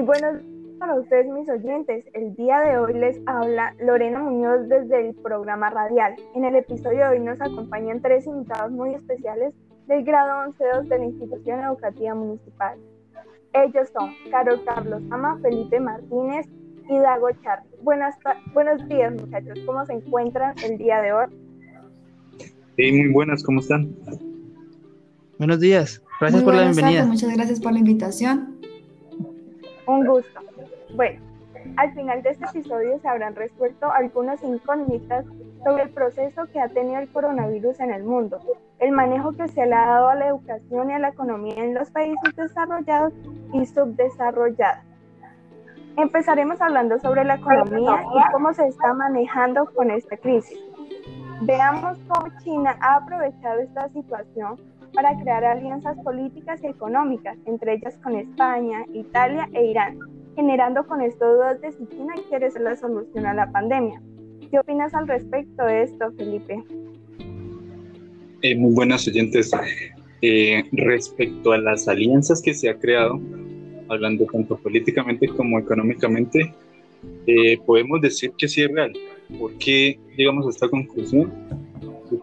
Muy buenos días para ustedes mis oyentes. El día de hoy les habla Lorena Muñoz desde el programa Radial. En el episodio de hoy nos acompañan tres invitados muy especiales del grado 11-2 de la institución educativa municipal. Ellos son Carol Carlos Ama, Felipe Martínez y Dago Char. Buenas buenos días muchachos, ¿cómo se encuentran el día de hoy? Sí, muy buenas, ¿cómo están? Buenos días, gracias por la bienvenida. muchas gracias por la invitación. Un gusto. Bueno, al final de este episodio se habrán resuelto algunas incógnitas sobre el proceso que ha tenido el coronavirus en el mundo, el manejo que se le ha dado a la educación y a la economía en los países desarrollados y subdesarrollados. Empezaremos hablando sobre la economía y cómo se está manejando con esta crisis. Veamos cómo China ha aprovechado esta situación para crear alianzas políticas y económicas, entre ellas con España, Italia e Irán, generando con esto dudas de si China quiere ser la solución a la pandemia. ¿Qué opinas al respecto de esto, Felipe? Eh, muy buenas oyentes. Eh, respecto a las alianzas que se ha creado, hablando tanto políticamente como económicamente, eh, podemos decir que sí es real. ¿Por qué llegamos a esta conclusión?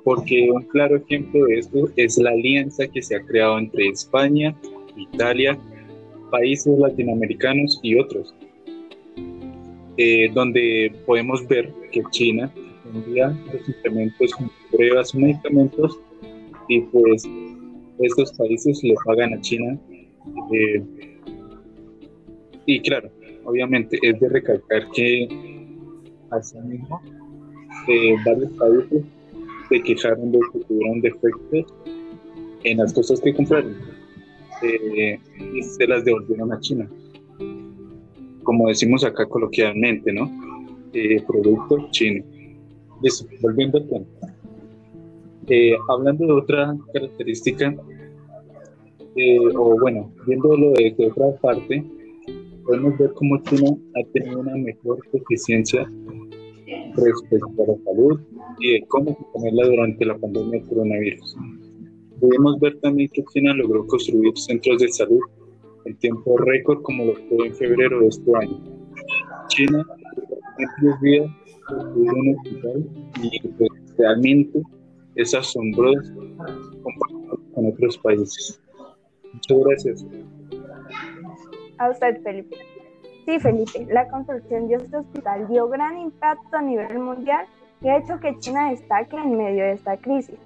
Porque un claro ejemplo de esto es la alianza que se ha creado entre España, Italia, países latinoamericanos y otros, eh, donde podemos ver que China envía los implementos pruebas medicamentos y pues estos países le pagan a China. Eh, y claro, obviamente es de recalcar que asimismo eh, varios países se quejaron de que tuvieron defectos en las cosas que compraron eh, y se las devolvieron a China. Como decimos acá coloquialmente, ¿no? Eh, producto chino. Volviendo al tema. Eh, hablando de otra característica, eh, o bueno, viéndolo desde otra parte, podemos ver cómo China ha tenido una mejor eficiencia respecto a la salud y de cómo ponerla durante la pandemia del coronavirus. Podemos ver también que China logró construir centros de salud en tiempo récord como lo fue en febrero de este año. China en días construyó un hospital y realmente es asombroso comparado con otros países. Muchas gracias. A usted, Felipe. Sí, Felipe, la construcción de este hospital dio gran impacto a nivel mundial y ha hecho que China destaque en medio de esta crisis.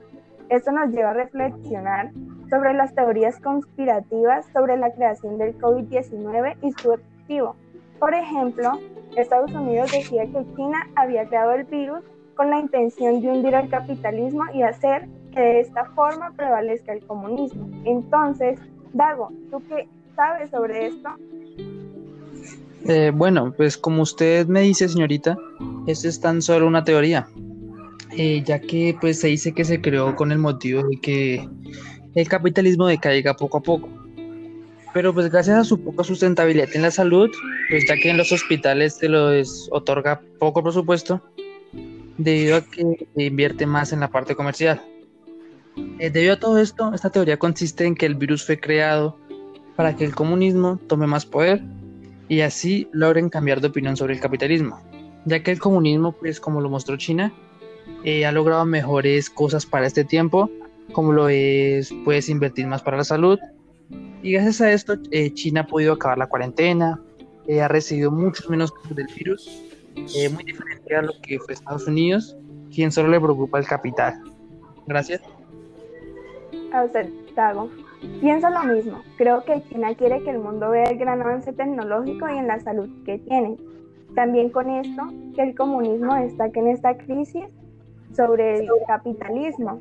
Esto nos lleva a reflexionar sobre las teorías conspirativas sobre la creación del COVID-19 y su objetivo. Por ejemplo, Estados Unidos decía que China había creado el virus con la intención de hundir al capitalismo y hacer que de esta forma prevalezca el comunismo. Entonces, Dago, ¿tú qué sabes sobre esto? Eh, bueno, pues como usted me dice, señorita, esto es tan solo una teoría. Eh, ya que pues se dice que se creó con el motivo de que el capitalismo decaiga poco a poco. Pero pues gracias a su poca sustentabilidad en la salud, pues ya que en los hospitales se les otorga poco presupuesto, debido a que invierte más en la parte comercial. Eh, debido a todo esto, esta teoría consiste en que el virus fue creado para que el comunismo tome más poder y así logren cambiar de opinión sobre el capitalismo, ya que el comunismo, pues como lo mostró China, eh, ha logrado mejores cosas para este tiempo, como lo es, puedes invertir más para la salud. Y gracias a esto, eh, China ha podido acabar la cuarentena, eh, ha recibido muchos menos casos del virus, muy diferente a lo que fue Estados Unidos, quien solo le preocupa el capital. Gracias. A usted, Tago. Pienso lo mismo. Creo que China quiere que el mundo vea el gran avance tecnológico y en la salud que tiene. También con esto, que el comunismo destaque en esta crisis sobre el capitalismo.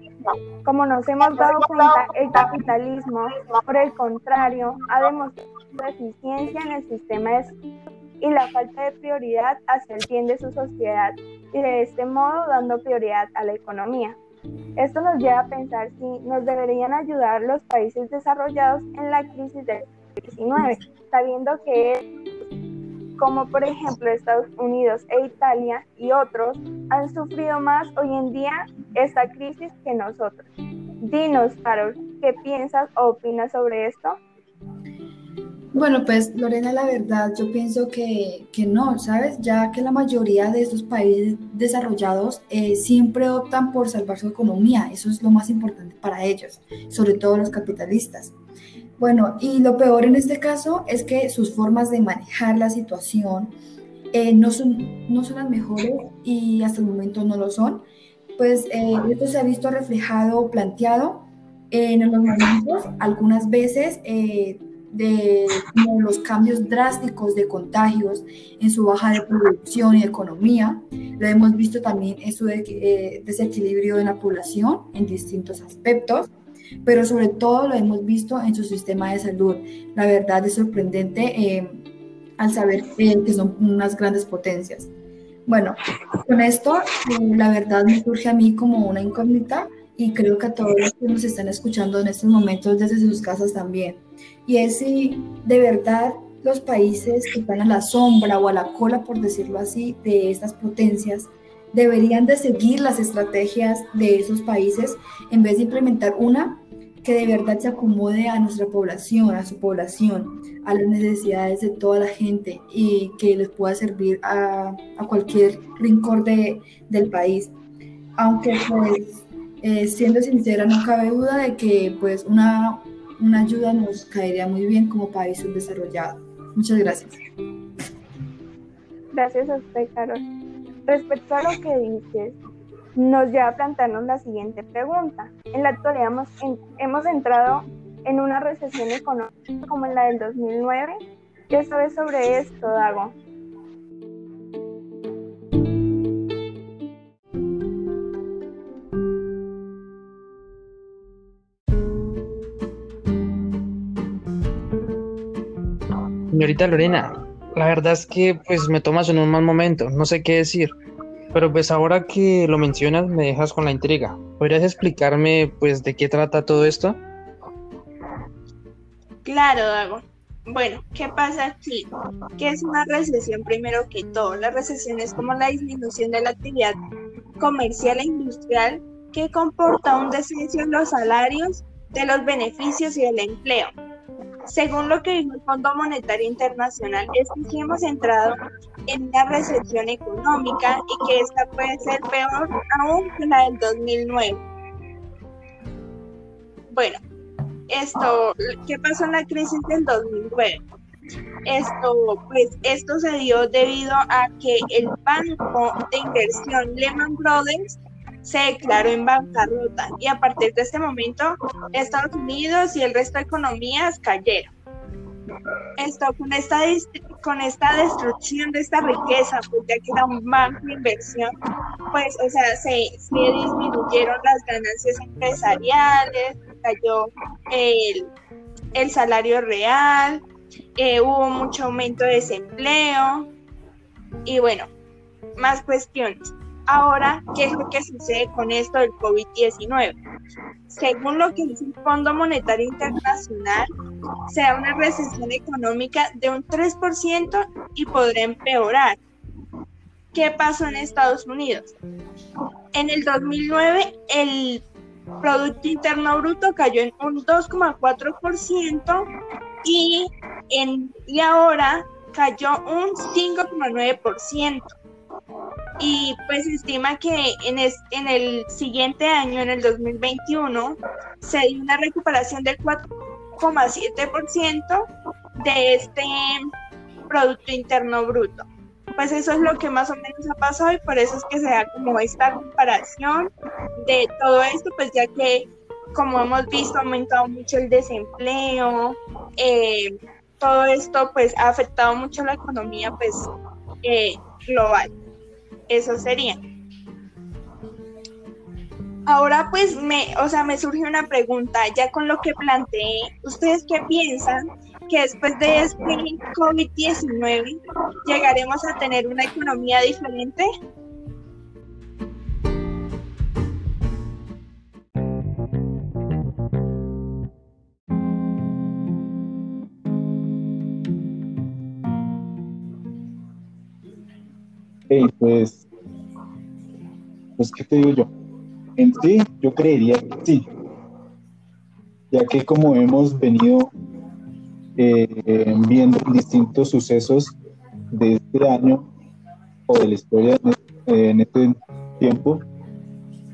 Como nos hemos dado cuenta, el capitalismo, por el contrario, ha demostrado su eficiencia en el sistema de y la falta de prioridad hacia el bien de su sociedad y de este modo dando prioridad a la economía. Esto nos lleva a pensar si nos deberían ayudar los países desarrollados en la crisis del 19, sabiendo que como por ejemplo Estados Unidos e Italia y otros, han sufrido más hoy en día esta crisis que nosotros. Dinos, Carol, ¿qué piensas o opinas sobre esto? Bueno, pues Lorena, la verdad, yo pienso que, que no, ¿sabes? Ya que la mayoría de estos países desarrollados eh, siempre optan por salvar su economía, eso es lo más importante para ellos, sobre todo los capitalistas. Bueno, y lo peor en este caso es que sus formas de manejar la situación eh, no, son, no son las mejores y hasta el momento no lo son. Pues eh, esto se ha visto reflejado, planteado en los momentos, algunas veces eh, de los cambios drásticos de contagios en su baja de producción y economía. Lo hemos visto también en su desequilibrio en la población en distintos aspectos pero sobre todo lo hemos visto en su sistema de salud. La verdad es sorprendente eh, al saber eh, que son unas grandes potencias. Bueno, con esto eh, la verdad me surge a mí como una incógnita y creo que a todos los que nos están escuchando en estos momentos desde sus casas también. Y es si de verdad los países que están a la sombra o a la cola, por decirlo así, de estas potencias, deberían de seguir las estrategias de esos países en vez de implementar una que de verdad se acomode a nuestra población, a su población, a las necesidades de toda la gente y que les pueda servir a, cualquier rincón de, del país. Aunque pues, eh, siendo sincera, no cabe duda de que pues una, una ayuda nos caería muy bien como país subdesarrollado. Muchas gracias. Gracias a usted, Carol. Respecto a lo que dices, nos lleva a plantearnos la siguiente pregunta. En la actualidad hemos, hemos entrado en una recesión económica como en la del 2009. ¿Qué sabes sobre esto, Dago? Señorita Lorena, la verdad es que pues me tomas en un mal momento, no sé qué decir. Pero pues ahora que lo mencionas me dejas con la intriga. ¿Podrías explicarme pues de qué trata todo esto? Claro, Dago. Bueno, ¿qué pasa aquí? ¿Qué es una recesión primero que todo? La recesión es como la disminución de la actividad comercial e industrial que comporta un descenso en los salarios, de los beneficios y del empleo. Según lo que dijo el Fondo Monetario Internacional, es que sí hemos entrado en una recesión económica y que esta puede ser peor aún que la del 2009. Bueno, esto, ¿qué pasó en la crisis del 2009? Esto, pues, esto se dio debido a que el banco de inversión Lehman Brothers se declaró en bancarrota y a partir de este momento Estados Unidos y el resto de economías cayeron. Esto con esta, con esta destrucción de esta riqueza, pues ya que era un banco de inversión, pues, o sea, se, se disminuyeron las ganancias empresariales, cayó el, el salario real, eh, hubo mucho aumento de desempleo y bueno, más cuestiones. Ahora, ¿qué es lo que sucede con esto del COVID-19? Según lo que dice el Fondo Monetario Internacional, será una recesión económica de un 3% y podrá empeorar. ¿Qué pasó en Estados Unidos? En el 2009, el Producto Interno Bruto cayó en un 2,4% y, en, y ahora cayó un 5,9% y pues se estima que en, en el siguiente año, en el 2021, se dio una recuperación del 4,7% de este Producto Interno Bruto. Pues eso es lo que más o menos ha pasado y por eso es que se da como esta comparación de todo esto, pues ya que como hemos visto ha aumentado mucho el desempleo, eh, todo esto pues ha afectado mucho la economía pues eh, global. Eso sería. Ahora pues me, o sea, me surge una pregunta, ya con lo que planteé, ¿ustedes qué piensan que después de este COVID-19 llegaremos a tener una economía diferente? Pues, pues, ¿qué te digo yo? En sí, yo creería que sí, ya que como hemos venido eh, viendo distintos sucesos de este año o de la historia en este tiempo,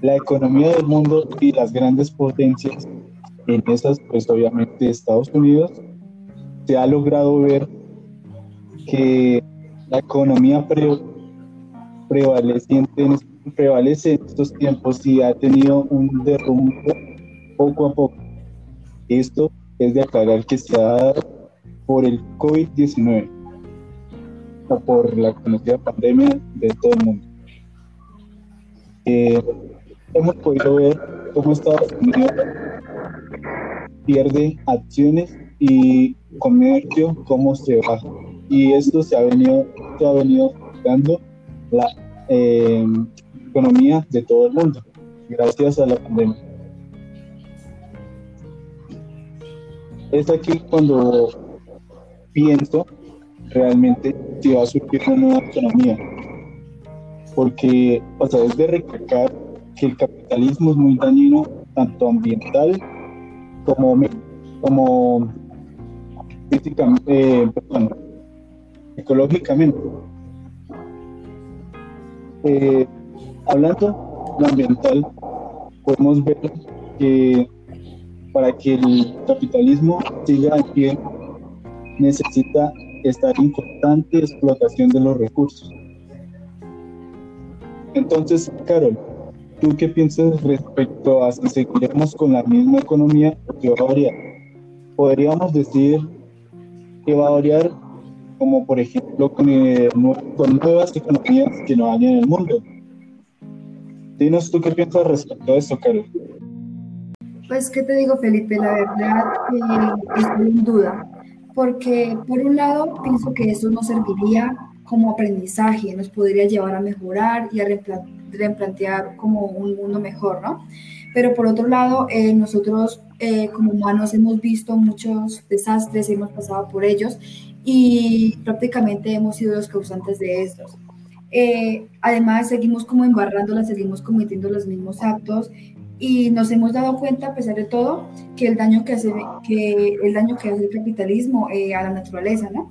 la economía del mundo y las grandes potencias, en esas pues obviamente Estados Unidos, se ha logrado ver que la economía prevaleciente en, prevalece en estos tiempos y ha tenido un derrumbe poco a poco. Esto es de aclarar que se ha dado por el COVID-19 o por la conocida pandemia de todo el mundo. Eh, hemos podido ver cómo Estados Unidos pierde acciones y comercio, cómo se baja. Y esto se ha venido, se ha venido dando la eh, economía de todo el mundo, gracias a la pandemia. Es aquí cuando pienso realmente si va a surgir una nueva economía. Porque, o sea, es de recalcar que el capitalismo es muy dañino, tanto ambiental como, como eh, ecológicamente. Eh, hablando de ambiental, podemos ver que para que el capitalismo siga en pie necesita estar en constante explotación de los recursos. Entonces, Carol, ¿tú qué piensas respecto a si seguiremos con la misma economía o qué va a variar? Podríamos decir que va a variar como por ejemplo con, eh, con nuevas economías que no hay en el mundo. Dinos tú qué piensas respecto a eso, Carol. Pues, ¿qué te digo, Felipe? La verdad que estoy en duda, porque por un lado pienso que eso nos serviría como aprendizaje, nos podría llevar a mejorar y a replantear como un mundo mejor, ¿no? Pero por otro lado, eh, nosotros eh, como humanos hemos visto muchos desastres, hemos pasado por ellos y prácticamente hemos sido los causantes de estos. Eh, además, seguimos como embarrándola, seguimos cometiendo los mismos actos y nos hemos dado cuenta, a pesar de todo, que el daño que hace, que el, daño que hace el capitalismo eh, a la naturaleza, ¿no?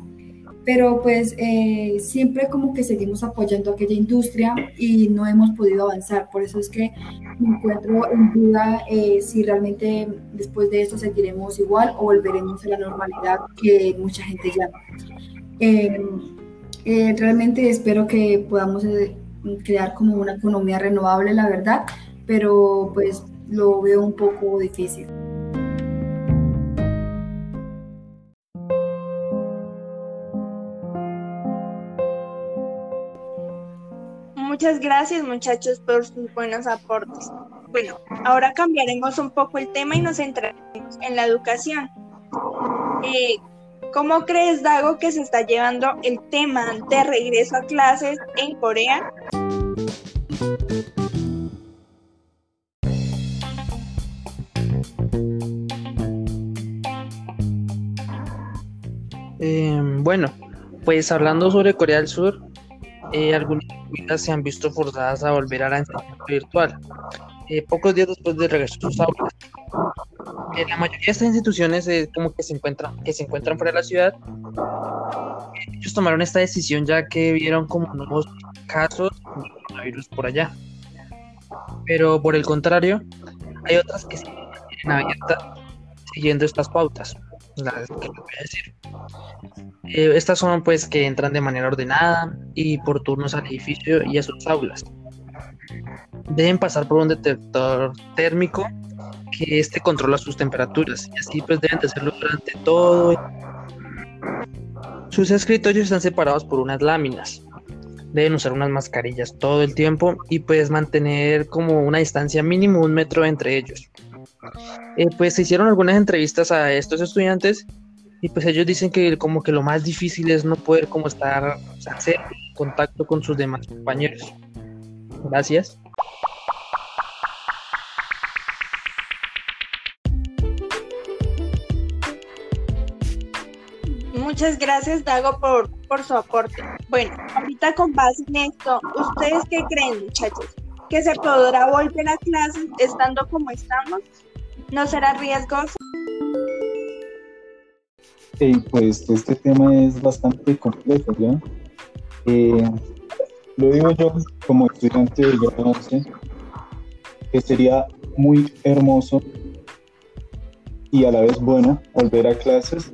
Pero pues eh, siempre como que seguimos apoyando aquella industria y no hemos podido avanzar. Por eso es que me encuentro en duda eh, si realmente después de esto seguiremos igual o volveremos a la normalidad que mucha gente llama. realmente espero que podamos crear como una economía renovable, la verdad, pero pues lo veo un poco difícil. Muchas gracias muchachos por sus buenos aportes. Bueno, ahora cambiaremos un poco el tema y nos centraremos en la educación. Eh, ¿Cómo crees, Dago, que se está llevando el tema de regreso a clases en Corea? Em, bueno, pues hablando sobre Corea del Sur, eh, algunas escuelas se han visto forzadas a volver a la enseñanza virtual. Eh, pocos días después del regreso a sus aulas. Eh, la mayoría de estas instituciones como que se encuentran que se encuentran fuera de la ciudad. Ellos tomaron esta decisión ya que vieron como nuevos casos de coronavirus por allá. Pero por el contrario, hay otras que siguen abiertas siguiendo estas pautas Eh, estas son pues que entran de manera ordenada y por turnos al edificio y a sus aulas. Deben pasar por un detector térmico que este controla sus temperaturas y así pues deben de hacerlo durante todo. Sus escritorios están separados por unas láminas. Deben usar unas mascarillas todo el tiempo y pues mantener como una distancia mínimo un metro entre ellos. Eh, pues se hicieron algunas entrevistas a estos estudiantes y pues ellos dicen que como que lo más difícil es no poder como estar, o hacer contacto con sus demás compañeros. Gracias. Muchas gracias, Dago, por, por su aporte. Bueno, ahorita con base en esto, ¿ustedes qué creen, muchachos? ¿Que se podrá volver a clases estando como estamos? ¿No será riesgoso? eh, pues este tema es bastante complejo, ¿ya? Eh, lo digo yo como estudiante de grado 11, que sería muy hermoso y a la vez bueno volver a clases,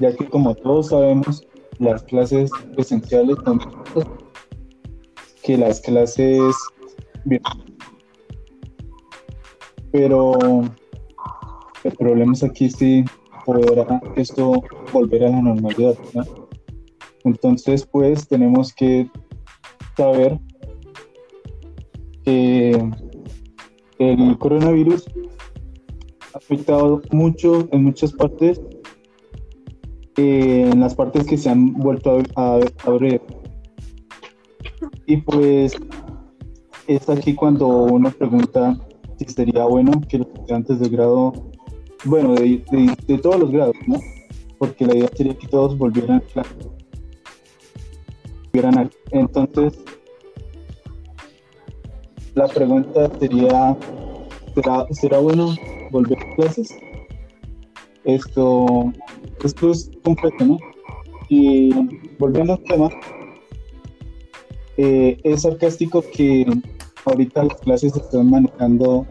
ya que como todos sabemos, las clases presenciales son que las clases pero el problema es aquí si podrá esto volver a la normalidad. Entonces, pues tenemos que saber que el coronavirus ha afectado mucho en muchas partes, en las partes que se han vuelto a, abrir. Y pues es aquí cuando uno pregunta si sería bueno que los estudiantes de grado, bueno, de, de, todos los grados, ¿no? Porque la idea sería que todos volvieran a. Entonces, la pregunta sería, ¿será, ¿será bueno volver a clases? Esto, esto es complejo, ¿no? Y volviendo al tema, eh, es sarcástico que ahorita las clases se están manejando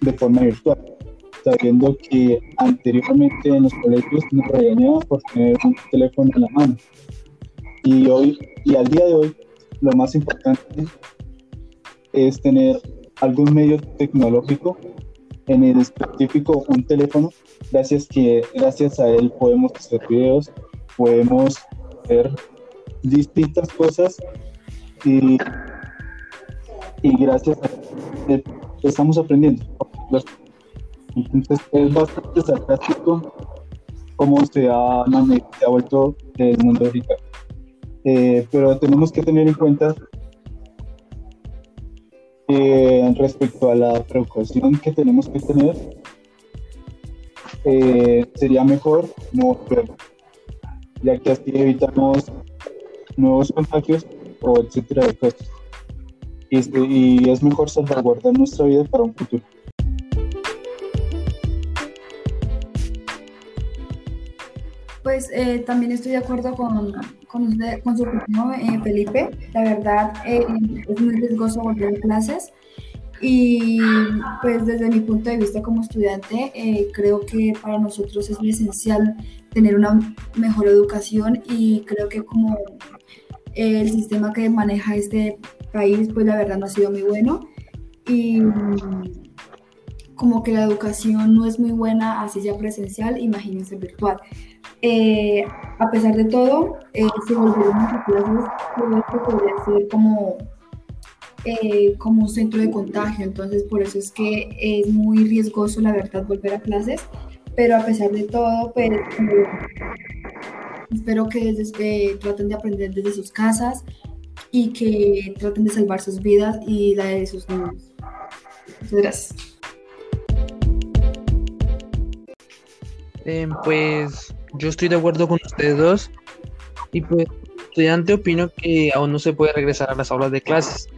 de forma virtual, sabiendo que anteriormente en los colegios nos regañaban por tener un teléfono en la mano. Y hoy, y al día de hoy, lo más importante es tener algún medio tecnológico, en el específico un teléfono, gracias, que, gracias a él podemos hacer videos, podemos ver distintas cosas y, y gracias a él estamos aprendiendo. Entonces es bastante sarcástico cómo se ha, vuelto el mundo digital. Eh, pero tenemos que tener en cuenta eh, respecto a la precaución que tenemos que tener, eh, sería mejor no ya que así evitamos nuevos contagios o etcétera de este, y es mejor salvaguardar nuestra vida para un futuro. Pues eh, también estoy de acuerdo con, con, con su opinión, eh, Felipe. La verdad eh, es muy riesgoso volver a clases. Y pues desde mi punto de vista como estudiante, creo que para nosotros es esencial tener una mejor educación y creo que como el sistema que maneja este país, pues la verdad no ha sido muy bueno. Y como que la educación no es muy buena, así sea presencial, imagínense virtual. Eh, a pesar de todo, eh, a clases, esto podría ser como, eh, como un centro de contagio, entonces por eso es que es muy riesgoso, la verdad, volver a clases, pero a pesar de todo, pues, espero que desde, traten de aprender desde sus casas y que traten de salvar sus vidas y la de sus niños. Muchas gracias. pues yo estoy de acuerdo con ustedes dos. Y pues estudiante opino que aún no se puede regresar a las aulas de clases,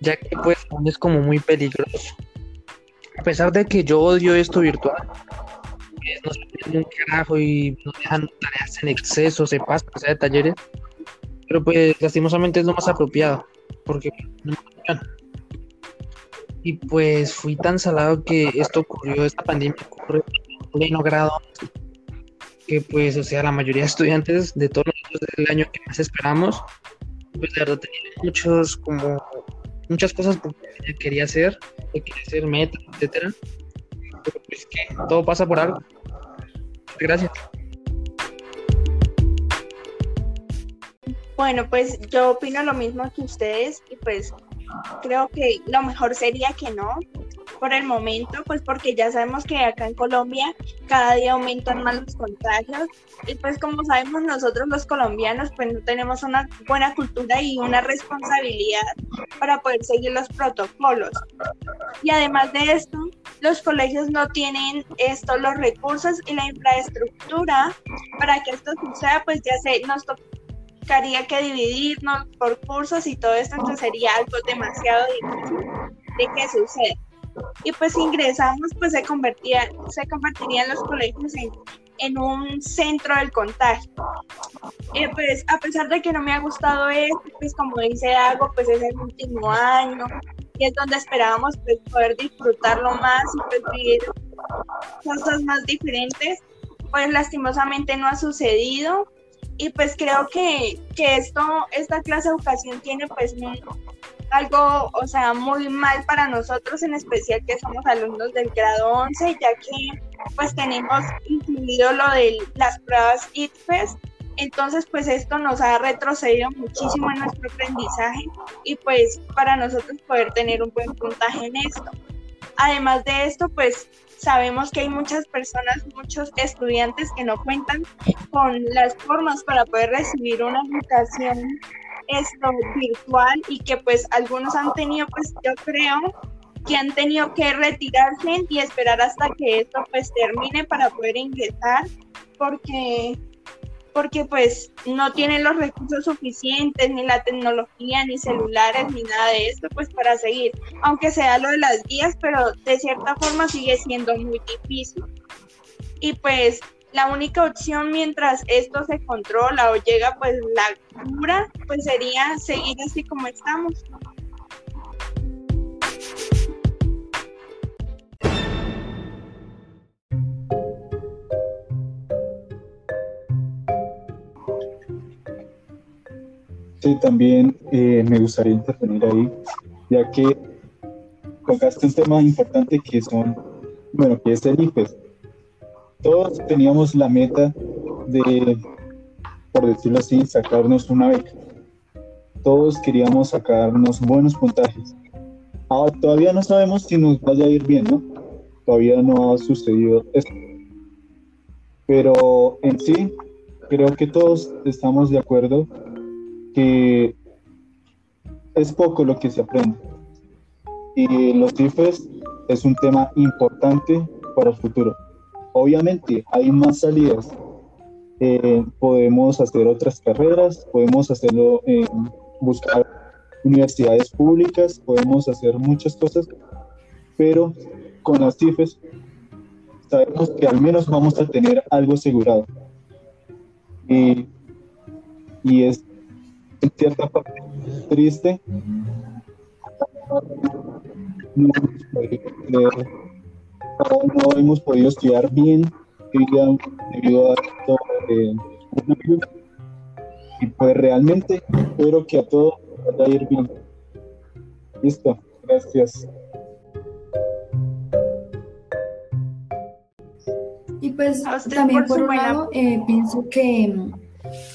ya que pues aún es como muy peligroso. A pesar de que yo odio esto virtual, pues, nos piden un carajo y nos dejan tareas en exceso, se pasan, o sea, de talleres, pero pues lastimosamente es lo más apropiado, porque no y pues fui tan salado que esto ocurrió, esta pandemia ocurrió en pleno grado que pues, o sea, la mayoría de estudiantes de todos los del año que más esperamos, pues de verdad tenía muchos, como, muchas cosas que quería hacer, que quería hacer meta, etcétera. Pero pues que todo pasa por algo. Gracias. Bueno, pues yo opino lo mismo que ustedes y pues creo que lo mejor sería que no, por el momento, pues porque ya sabemos que acá en Colombia cada día aumentan más los contagios y pues como sabemos nosotros los colombianos pues no tenemos una buena cultura y una responsabilidad para poder seguir los protocolos. Y además de esto, los colegios no tienen esto, los recursos y la infraestructura para que esto suceda, pues ya se nos tocaría que dividirnos por cursos y todo esto, entonces sería algo demasiado difícil de que suceda y pues ingresamos, pues se, convertía, se convertirían los colegios en en un centro del contagio. Eh, pues a pesar de que no me ha gustado esto, pues como dice Dago, pues es el último año y es donde esperábamos pues, poder disfrutarlo más y pues vivir cosas más diferentes, pues lastimosamente no ha sucedido y pues creo que, que esto, esta clase de educación tiene pues algo, o sea, muy mal para nosotros, en especial que somos alumnos del grado 11, ya que pues tenemos incluido lo de las pruebas ITFES, entonces pues esto nos ha retrocedido muchísimo en nuestro aprendizaje y pues para nosotros poder tener un buen puntaje en esto. Además de esto, pues sabemos que hay muchas personas, muchos estudiantes que no cuentan con las formas para poder recibir una educación esto virtual y que pues algunos han tenido pues yo creo que han tenido que retirarse y esperar hasta que esto pues termine para poder ingresar porque porque pues no tienen los recursos suficientes, ni la tecnología, ni celulares, ni nada de esto, pues para seguir, aunque sea lo de las guías, pero de cierta forma sigue siendo muy difícil. Y pues la única opción mientras esto se controla o llega pues la cura, pues sería seguir así como estamos. Sí, también eh, me gustaría intervenir ahí, ya que tocaste un tema importante que son, bueno, que es el IFES. Todos teníamos la meta de, por decirlo así, sacarnos una beca. Todos queríamos sacarnos buenos puntajes. Ahora, todavía no sabemos si nos vaya a ir bien, ¿no? Todavía no ha sucedido esto. Pero en sí, creo que todos estamos de acuerdo que es poco lo que se aprende. Y los CIFES es un tema importante para el futuro. Obviamente hay más salidas. Eh, podemos hacer otras carreras, podemos hacerlo en buscar universidades públicas, podemos hacer muchas cosas, pero con las CIFES sabemos que al menos vamos a tener algo asegurado. Y, y es en cierta parte triste. No hemos podido, estudiar bien debido a esto eh, y pues realmente espero que a todos vaya a ir bien. Listo, gracias. Y pues también por, un lado eh, pienso que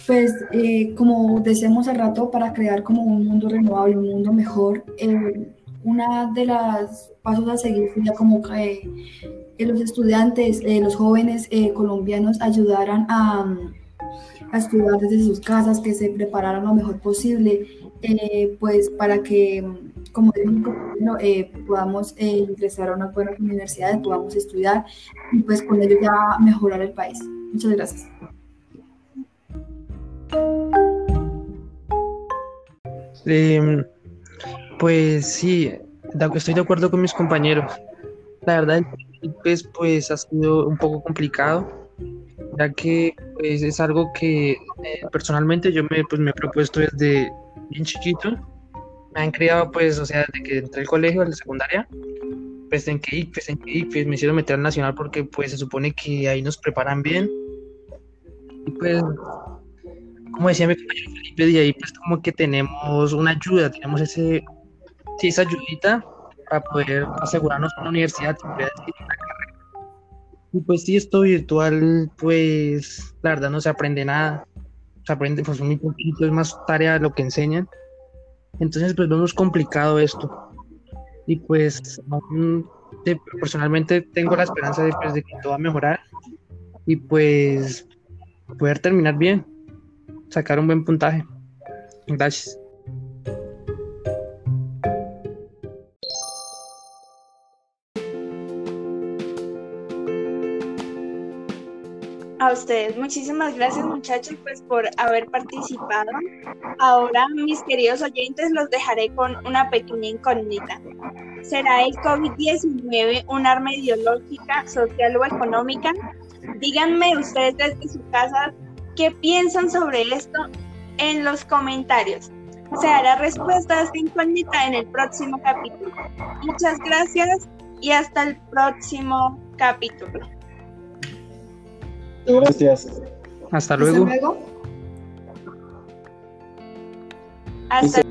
pues eh, como decíamos al rato, para crear como un mundo renovable, un mundo mejor, eh, una de las pasos a seguir sería como que, los estudiantes, eh, los jóvenes colombianos ayudaran a, a, estudiar desde sus casas, que se prepararan lo mejor posible, pues para que, como digo, podamos ingresar a una buena universidad, podamos estudiar y pues con ello ya mejorar el país. Muchas gracias. Em, pues sí, estoy de acuerdo con mis compañeros. La verdad, pues, pues ha sido un poco complicado, ya que pues, es algo que eh, personalmente yo me, pues, me he propuesto desde bien chiquito. Me han criado, pues, o sea, desde que entré al colegio, a la secundaria, pues en que pues en que pues, me hicieron meter al nacional porque pues se supone que ahí nos preparan bien. Y pues como decía mi compañero Felipe, de ahí pues como que tenemos una ayuda, tenemos ese, esa ayudita para poder asegurarnos una universidad, Y pues sí, esto virtual, pues la verdad no se aprende nada, se aprende pues muy poquito, es más tarea lo que enseñan. Entonces pues vemos complicado esto. Y pues personalmente tengo la esperanza de, pues, de que todo va a mejorar y pues poder terminar bien sacar un buen puntaje. Gracias. A ustedes, muchísimas gracias muchachos pues por haber participado. Ahora mis queridos oyentes los dejaré con una pequeña incógnita. ¿Será el COVID-19 un arma ideológica, social o económica? díganme ustedes desde su casa qué piensan sobre esto en los comentarios. Se hará respuesta a esta incógnita en el próximo capítulo. Muchas gracias y hasta el próximo capítulo. Gracias. Hasta luego. Hasta luego. Hasta